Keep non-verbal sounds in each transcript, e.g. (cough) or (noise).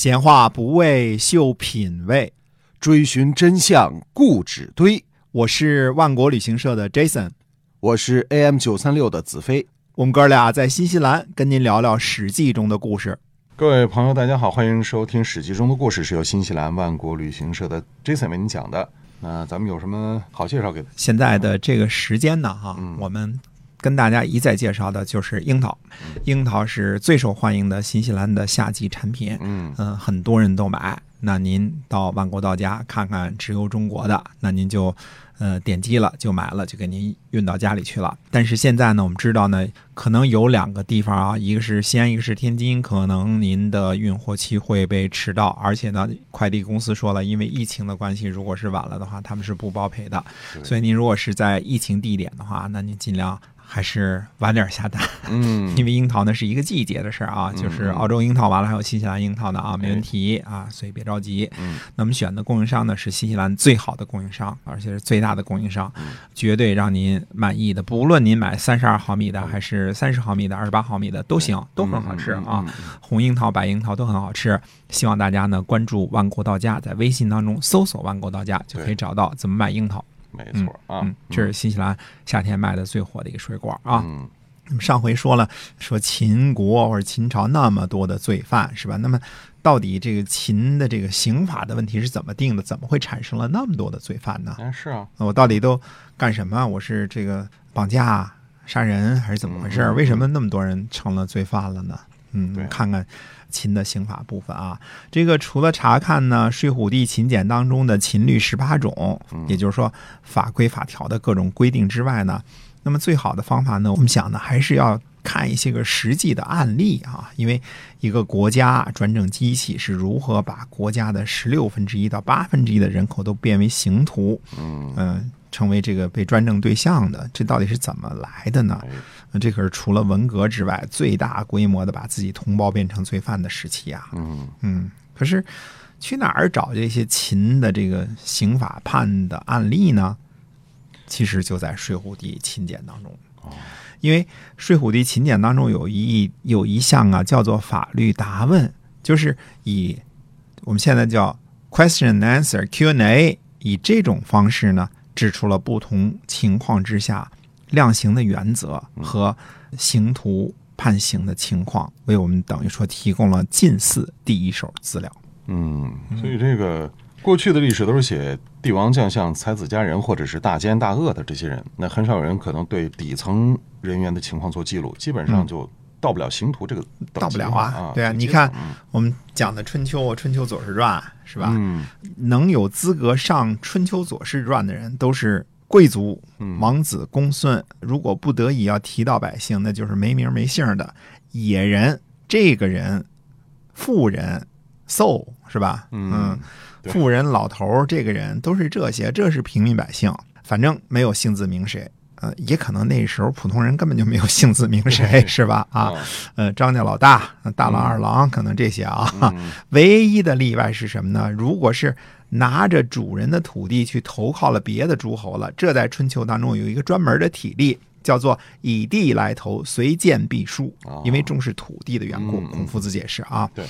闲话不为秀品味，追寻真相固执堆。我是万国旅行社的 Jason，我是 AM 九三六的子飞。我们哥俩在新西兰跟您聊聊《史记》中的故事。各位朋友，大家好，欢迎收听《史记》中的故事，是由新西兰万国旅行社的 Jason 为您讲的。那咱们有什么好介绍给？现在的这个时间呢？哈，我们跟大家一再介绍的就是樱桃。樱桃是最受欢迎的新西兰的夏季产品。嗯嗯，很多人都买。那您到万国到家看看直邮中国的，那您就呃点击了就买了，就给您运到家里去了。但是现在呢，我们知道呢，可能有两个地方啊，一个是西安，一个是天津，可能您的运货期会被迟到，而且呢，快递公司说了，因为疫情的关系，如果是晚了的话，他们是不包赔的。所以您如果是在疫情地点的话，那您尽量。还是晚点下单，嗯，(laughs) 因为樱桃呢是一个季节的事儿啊，就是澳洲樱桃完了还有新西兰樱桃呢啊，没问题啊，所以别着急。嗯，那么选的供应商呢是新西兰最好的供应商，而且是最大的供应商，绝对让您满意的。不论您买三十二毫米的还是三十毫米的、二十八毫米的都行，都很好吃啊。红樱桃、白樱桃都很好吃。希望大家呢关注万国到家，在微信当中搜索“万国到家”就可以找到怎么买樱桃。没错啊，这是新西兰夏天卖的最火的一个水果啊。嗯，那么上回说了，说秦国或者秦朝那么多的罪犯是吧？那么到底这个秦的这个刑法的问题是怎么定的？怎么会产生了那么多的罪犯呢？是啊，我到底都干什么？我是这个绑架、杀人还是怎么回事？为什么那么多人成了罪犯了呢？嗯，看看。秦的刑法部分啊，这个除了查看呢《睡虎地秦简》当中的秦律十八种，也就是说法规法条的各种规定之外呢，那么最好的方法呢，我们想呢还是要看一些个实际的案例啊，因为一个国家专政机器是如何把国家的十六分之一到八分之一的人口都变为刑徒，嗯。成为这个被专政对象的，这到底是怎么来的呢？那这可是除了文革之外最大规模的把自己同胞变成罪犯的时期啊！嗯嗯，可是去哪儿找这些秦的这个刑法判的案例呢？其实就在《睡虎地秦简》当中。因为《睡虎地秦简》当中有一有一项啊，叫做法律答问，就是以我们现在叫 question and answer Q&A，以这种方式呢。指出了不同情况之下量刑的原则和刑徒判刑的情况，为我们等于说提供了近似第一手资料。嗯，所以这个过去的历史都是写帝王将相、才子佳人或者是大奸大恶的这些人，那很少有人可能对底层人员的情况做记录，基本上就。到不了刑徒这个，到不了啊！对啊，你看我们讲的《春秋》《春秋左氏传》是吧？嗯，能有资格上《春秋左氏传》的人都是贵族、王子、公孙。如果不得已要提到百姓，那就是没名没姓的野人。这个人，富人，so 是吧？嗯，富人、老头这个人都是这些，这是平民百姓，反正没有姓字名谁。呃，也可能那时候普通人根本就没有姓字名谁，(laughs) 是吧？啊，呃，张家老大、大郎、二郎，可能这些啊。(laughs) 唯一的例外是什么呢？如果是拿着主人的土地去投靠了别的诸侯了，这在春秋当中有一个专门的体例。叫做以地来投，随见必输，因为重视土地的缘故。孔夫子解释啊，对。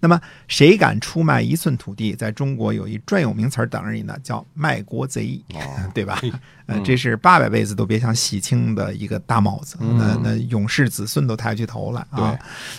那么谁敢出卖一寸土地，在中国有一专有名词儿等着你呢，叫卖国贼，对吧？呃，这是八百辈子都别想洗清的一个大帽子，那那勇士子孙都抬起头来啊。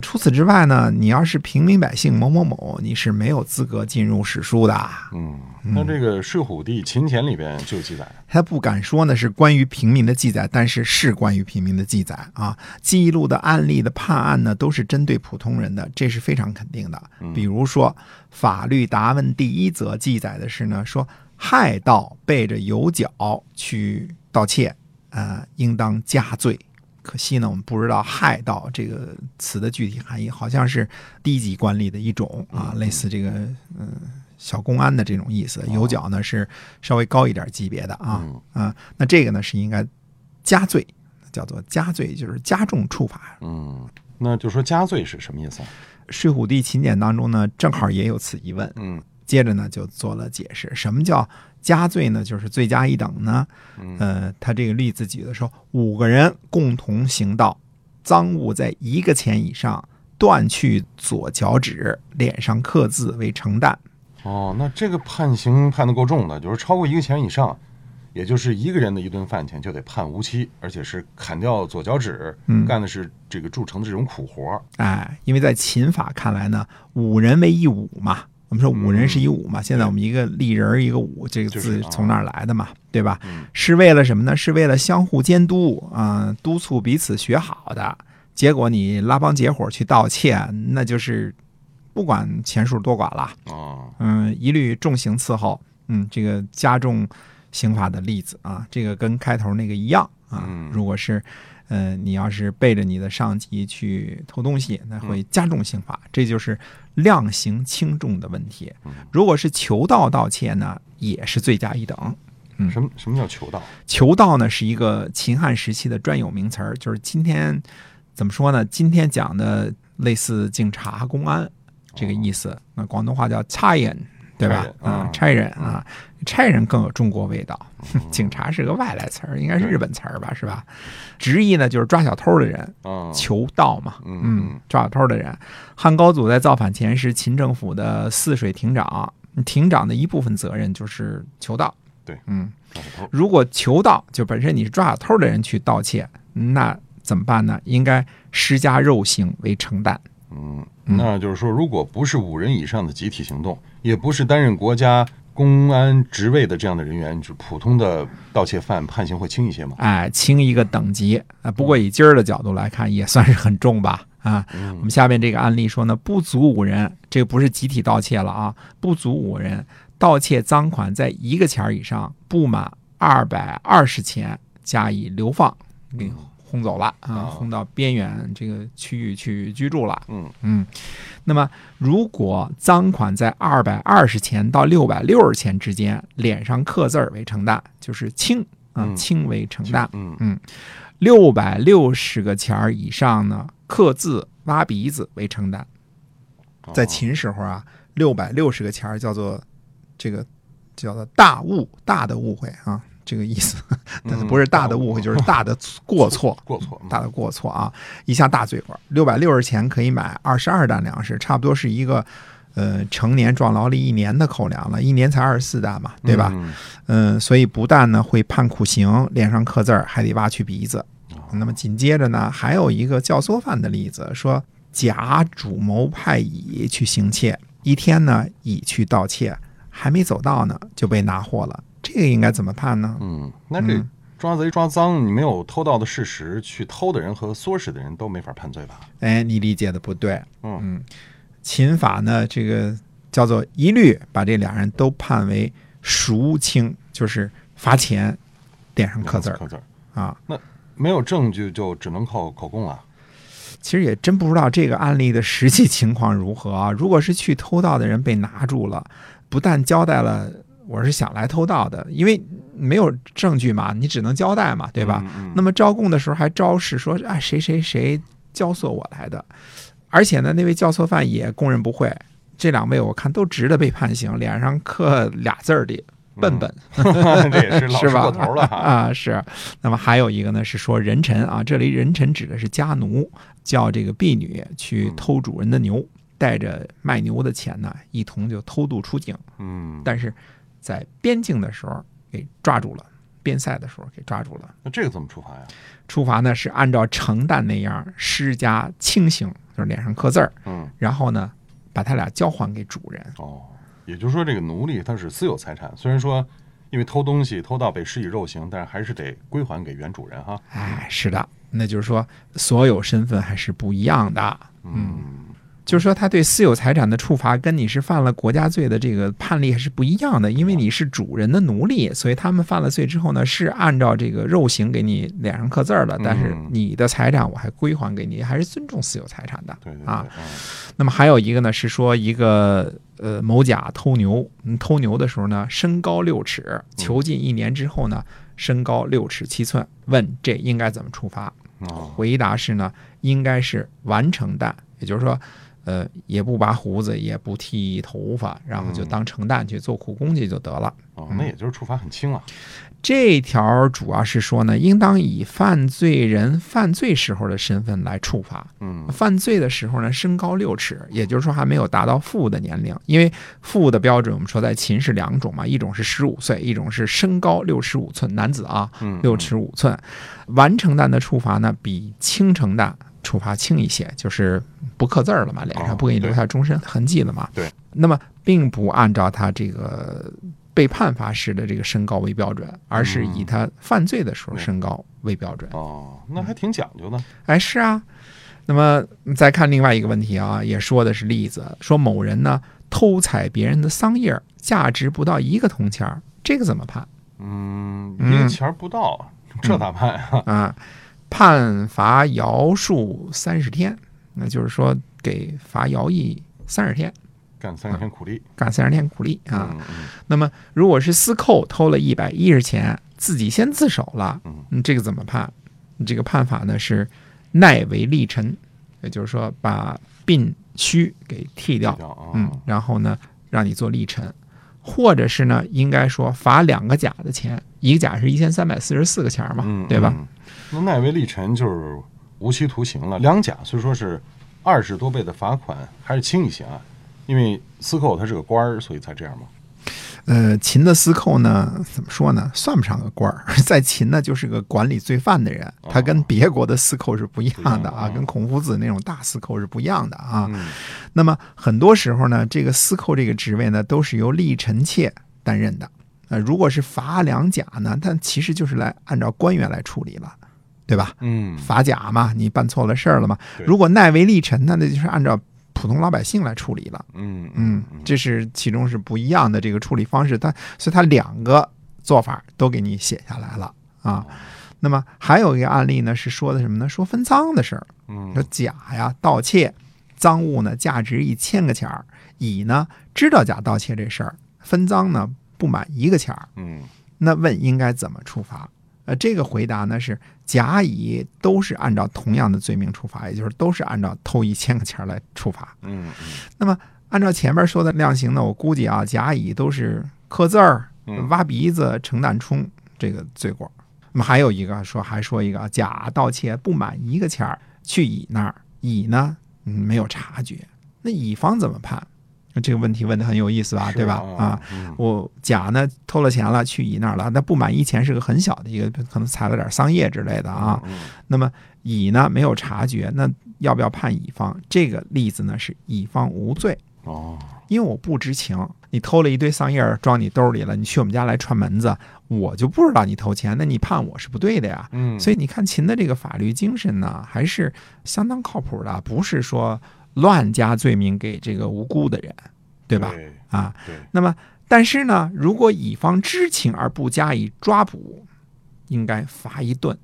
除此之外呢，你要是平民百姓某某某，你是没有资格进入史书的。嗯，那这个《睡虎地秦简》里边就记载，他不敢说呢是关于平民的记载，但是。是关于平民的记载啊，记录的案例的判案呢，都是针对普通人的，这是非常肯定的。比如说，法律答问第一则记载的是呢，说害盗背着有角去盗窃，呃，应当加罪。可惜呢，我们不知道害盗这个词的具体含义，好像是低级官吏的一种啊，类似这个嗯小公安的这种意思。有角呢是稍微高一点级别的啊啊，那这个呢是应该。加罪，叫做加罪，就是加重处罚。嗯，那就说加罪是什么意思啊？《睡虎地秦简》当中呢，正好也有此疑问。嗯，接着呢就做了解释，什么叫加罪呢？就是罪加一等呢。呃，他这个例子举的说，五个人共同行道，赃物在一个钱以上，断去左脚趾，脸上刻字为成担。哦，那这个判刑判的够重的，就是超过一个钱以上，也就是一个人的一顿饭钱就得判无期，而且是砍掉左脚趾，干的是这个铸成的这种苦活。哎，因为在秦法看来呢，五人为一伍嘛，我们说五人是一五嘛，现在我们一个立人一个五，这个字从哪儿来的嘛，对吧？是为了什么呢？是为了相互监督啊，督促彼此学好的。结果你拉帮结伙去盗窃，那就是不管钱数多寡了啊，嗯，一律重刑伺候，嗯，这个加重刑法的例子啊，这个跟开头那个一样啊。如果是，呃，你要是背着你的上级去偷东西，那会加重刑罚，这就是量刑轻重的问题。如果是求盗盗窃呢，也是罪加一等。嗯，什么什么叫求盗？求盗呢是一个秦汉时期的专有名词儿，就是今天。怎么说呢？今天讲的类似警察、公安这个意思，那广东话叫差人，对吧？啊，差人啊，差人更有中国味道。(laughs) 警察是个外来词儿，应该是日本词儿吧？是吧？直译呢就是抓小偷的人，求盗嘛。嗯，抓小偷的人。汉高祖在造反前是秦政府的泗水亭长，亭长的一部分责任就是求盗。对，嗯，如果求盗就本身你是抓小偷的人去盗窃，那。怎么办呢？应该施加肉刑为承担。嗯，那就是说，如果不是五人以上的集体行动，也不是担任国家公安职位的这样的人员，就普通的盗窃犯，判刑会轻一些吗？哎，轻一个等级啊。不过以今儿的角度来看，也算是很重吧。啊，我们下面这个案例说呢，不足五人，这个不是集体盗窃了啊，不足五人盗窃赃款在一个钱以上，不满二百二十钱，加以流放。轰走了啊，轰到边远这个区域去居住了。嗯嗯，那么如果赃款在二百二十钱到六百六十钱之间，脸上刻字为承担，就是轻啊，轻为承担。嗯嗯，六百六十个钱儿以上呢，刻字挖鼻子为承担。在秦时候啊，六百六十个钱儿叫做这个叫做大误，大的误会啊。这个意思，(laughs) 但是不是大的误会，就是大的 (laughs) 过错，过错，大的过错啊！一下大嘴巴，六百六十钱可以买二十二担粮食，差不多是一个呃成年壮劳力一年的口粮了，一年才二十四担嘛，对吧？嗯，所以不但呢会判苦刑，脸上刻字儿，还得挖去鼻子。那么紧接着呢，还有一个教唆犯的例子，说甲主谋派乙去行窃，一天呢乙去盗窃，还没走到呢就被拿获了。这个应该怎么判呢？嗯，那这抓贼抓赃，你没有偷盗的事实，去偷的人和唆使的人都没法判罪吧？哎，你理解的不对。嗯，秦法呢，这个叫做一律把这俩人都判为赎轻，就是罚钱，脸上刻字刻字儿啊。那没有证据，就只能靠口供了。其实也真不知道这个案例的实际情况如何啊。如果是去偷盗的人被拿住了，不但交代了。我是想来偷盗的，因为没有证据嘛，你只能交代嘛，对吧？那么招供的时候还招示说，哎，谁谁谁教唆我来的，而且呢，那位教唆犯也供认不讳。这两位我看都值得被判刑，脸上刻俩字儿的笨笨，(laughs) 这也是 (laughs) 是吧？头了啊，是。那么还有一个呢，是说人臣啊，这里人臣指的是家奴，叫这个婢女去偷主人的牛，带着卖牛的钱呢，一同就偷渡出境。嗯，但是。在边境的时候给抓住了，边塞的时候给抓住了。那这个怎么处罚呀？处罚呢是按照成旦那样施加轻刑，就是脸上刻字儿。嗯，然后呢把他俩交还给主人。哦，也就是说这个奴隶他是私有财产，虽然说因为偷东西偷盗被施以肉刑，但是还是得归还给原主人哈。哎，是的，那就是说所有身份还是不一样的。嗯。就是说，他对私有财产的处罚跟你是犯了国家罪的这个判例还是不一样的，因为你是主人的奴隶，所以他们犯了罪之后呢，是按照这个肉刑给你脸上刻字儿的，但是你的财产我还归还给你，还是尊重私有财产的啊。那么还有一个呢，是说一个呃某甲偷牛，偷牛的时候呢，身高六尺，囚禁一年之后呢，身高六尺七寸，问这应该怎么处罚？回答是呢，应该是完成的，也就是说。呃，也不拔胡子，也不剃头发，然后就当成蛋去做苦工去就得了。哦，那也就是处罚很轻啊。这条主要是说呢，应当以犯罪人犯罪时候的身份来处罚。嗯，犯罪的时候呢，身高六尺，也就是说还没有达到父的年龄。因为父的标准，我们说在秦是两种嘛，一种是十五岁，一种是身高六尺五寸，男子啊，六尺五寸。完成蛋的处罚呢，比轻成蛋处罚轻一些，就是不刻字儿了嘛，脸上不给你留下终身痕迹了嘛。对。那么并不按照他这个。被判罚时的这个身高为标准，而是以他犯罪的时候身高为标准。哦，那还挺讲究的。哎，是啊。那么再看另外一个问题啊，也说的是例子，说某人呢偷采别人的桑叶，价值不到一个铜钱，这个怎么判？嗯，一个钱不到，这咋判呀？(laughs) 啊，判罚徭戍三十天，那就是说给罚徭役三十天。干三十天苦力，干三十天苦力啊！那么，如果是私扣偷了一百一十钱，自己先自首了，嗯，这个怎么判？这个判法呢是耐为立臣，也就是说把鬓须给剃掉，嗯，然后呢让你做立臣，或者是呢应该说罚两个甲的钱，一个甲是一千三百四十四个钱嘛，对吧？那耐为立臣就是无期徒刑了，两甲虽说是二十多倍的罚款，还是轻一些啊。因为司寇他是个官儿，所以才这样嘛？呃，秦的司寇呢，怎么说呢？算不上个官儿，(laughs) 在秦呢就是个管理罪犯的人，他跟别国的司寇是不一样的啊，跟孔夫子那种大司寇是不一样的啊。那么很多时候呢，这个司寇这个职位呢，都是由立臣妾担任的。呃，如果是罚两甲呢，但其实就是来按照官员来处理了，对吧？嗯，法甲嘛，你办错了事儿了嘛。如果奈为立臣呢，那就是按照。普通老百姓来处理了，嗯嗯，这是其中是不一样的这个处理方式，它所以他两个做法都给你写下来了啊。那么还有一个案例呢，是说的什么呢？说分赃的事儿，嗯，说甲呀盗窃赃物呢，价值一千个钱儿，乙呢知道甲盗窃这事儿，分赃呢不满一个钱儿，嗯，那问应该怎么处罚？呃，这个回答呢是甲乙都是按照同样的罪名处罚，也就是都是按照偷一千个钱来处罚。嗯嗯。那么按照前面说的量刑呢，我估计啊，甲乙都是刻字儿、挖鼻子、盛弹冲这个罪过。那么还有一个说，还说一个甲盗窃不满一个钱儿去乙那儿，乙呢没有察觉，那乙方怎么判？这个问题问的很有意思吧，对吧？啊，我甲呢偷了钱了，去乙那儿了，那不满一钱是个很小的一个，可能采了点桑叶之类的啊。那么乙呢没有察觉，那要不要判乙方？这个例子呢是乙方无罪哦，因为我不知情，你偷了一堆桑叶装你兜里了，你去我们家来串门子，我就不知道你偷钱，那你判我是不对的呀。嗯，所以你看秦的这个法律精神呢，还是相当靠谱的，不是说。乱加罪名给这个无辜的人，对吧？啊，对。那么，但是呢，如果乙方知情而不加以抓捕，应该罚一顿。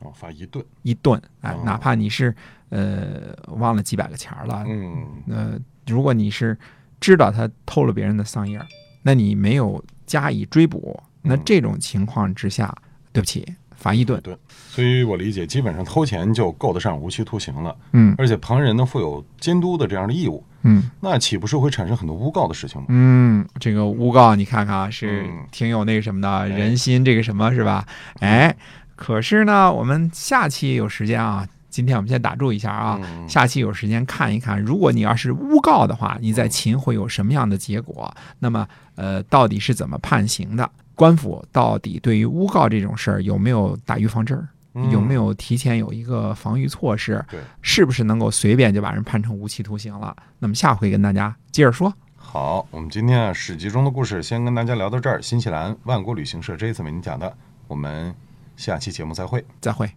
哦，罚一顿，一顿。哎，哪怕你是呃忘了几百个钱了，嗯，呃，如果你是知道他偷了别人的桑叶，那你没有加以追捕，那这种情况之下，对不起。罚一顿，对，所以我理解，基本上偷钱就够得上无期徒刑了。嗯，而且旁人呢负有监督的这样的义务。嗯，那岂不是会产生很多诬告的事情吗？嗯，这个诬告你看看啊，是挺有那个什么的人心，这个什么是吧？哎，可是呢，我们下期有时间啊，今天我们先打住一下啊，下期有时间看一看，如果你要是诬告的话，你在秦会有什么样的结果？那么，呃，到底是怎么判刑的？官府到底对于诬告这种事儿有没有打预防针儿？有没有提前有一个防御措施？对，是不是能够随便就把人判成无期徒刑了？那么下回跟大家接着说。好，我们今天啊史记中的故事先跟大家聊到这儿。新西兰万国旅行社这一次为您讲的，我们下期节目再会，再会。